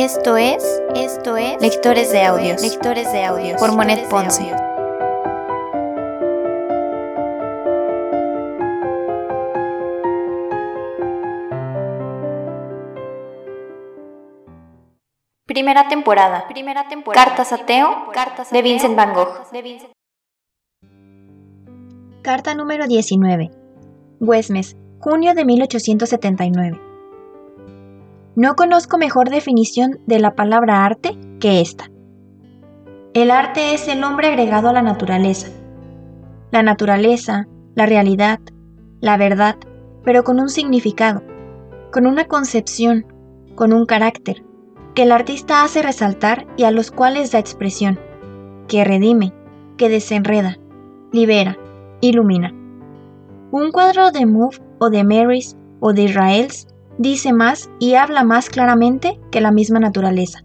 Esto es, esto es Lectores de Audios, Lectores de Audios por Monet Ponce. Primera temporada. Primera temporada. Cartas a Teo, Cartas de Vincent Van Gogh. Carta número 19. Güesmes, junio de 1879. No conozco mejor definición de la palabra arte que esta. El arte es el hombre agregado a la naturaleza. La naturaleza, la realidad, la verdad, pero con un significado, con una concepción, con un carácter, que el artista hace resaltar y a los cuales da expresión, que redime, que desenreda, libera, ilumina. Un cuadro de Move o de Marys o de Israels dice más y habla más claramente que la misma naturaleza.